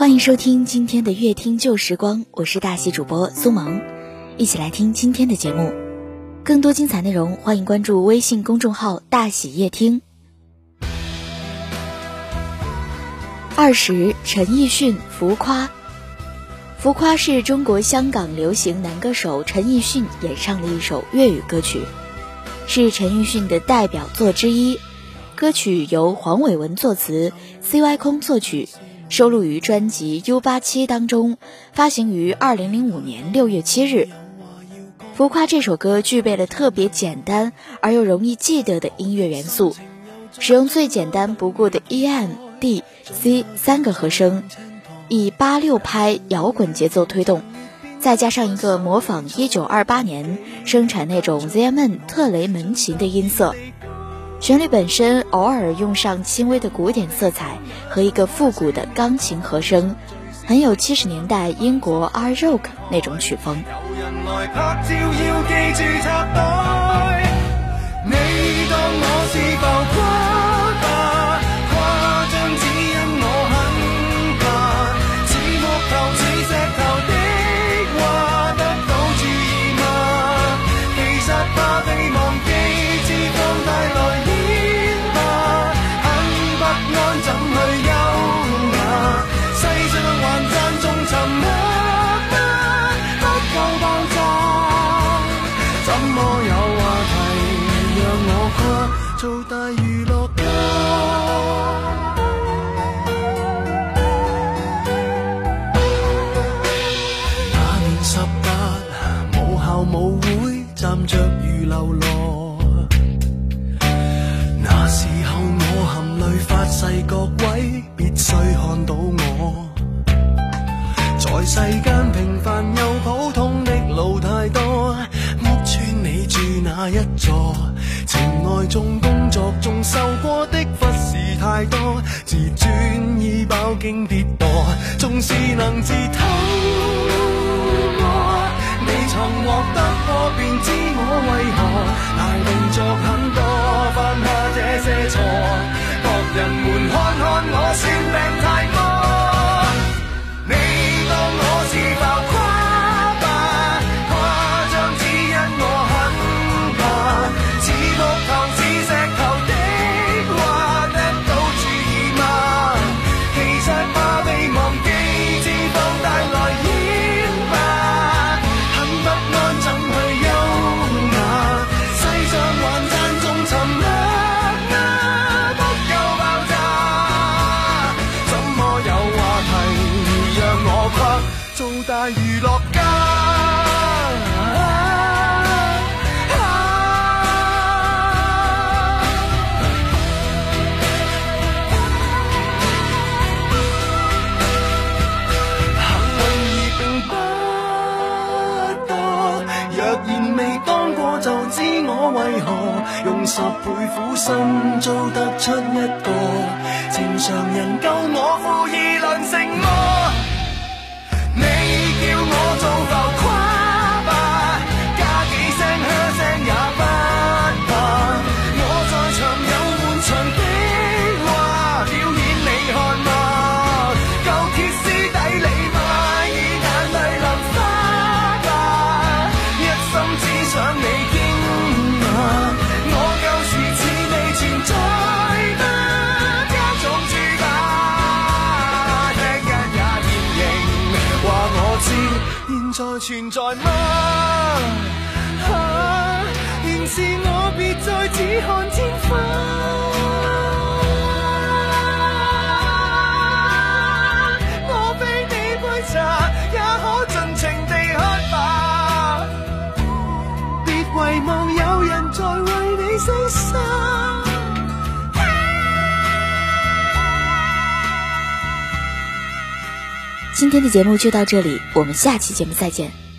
欢迎收听今天的乐听旧时光，我是大喜主播苏萌，一起来听今天的节目。更多精彩内容，欢迎关注微信公众号“大喜夜听”。二十，陈奕迅《浮夸》。《浮夸》是中国香港流行男歌手陈奕迅演唱的一首粤语歌曲，是陈奕迅的代表作之一。歌曲由黄伟文作词，C.Y. 空作曲。收录于专辑《U 八七》当中，发行于二零零五年六月七日。浮夸这首歌具备了特别简单而又容易记得的音乐元素，使用最简单不过的 E、M、D、C 三个和声，以八六拍摇滚节奏推动，再加上一个模仿一九二八年生产那种 Z M N 特雷门琴的音色。旋律本身偶尔用上轻微的古典色彩和一个复古的钢琴和声，很有七十年代英国 R. rock 那种曲风。做大娱乐家。那年十八，母校舞会站着如流浪。那时候我含泪发誓，各位必须看到我。在世间平凡又普通的路太多，屋村你住哪一座？情爱中、工作中受过的忽视太多，自尊已饱经跌堕，纵是能自偷摸，你曾获得过便知我为何大动作很多，大娱乐家，幸运儿并不多。若然未当过，就知我为何用十倍苦心做得出一个正常人，够我负二现在存在吗？哈，仍是我别再只看天花。今天的节目就到这里，我们下期节目再见。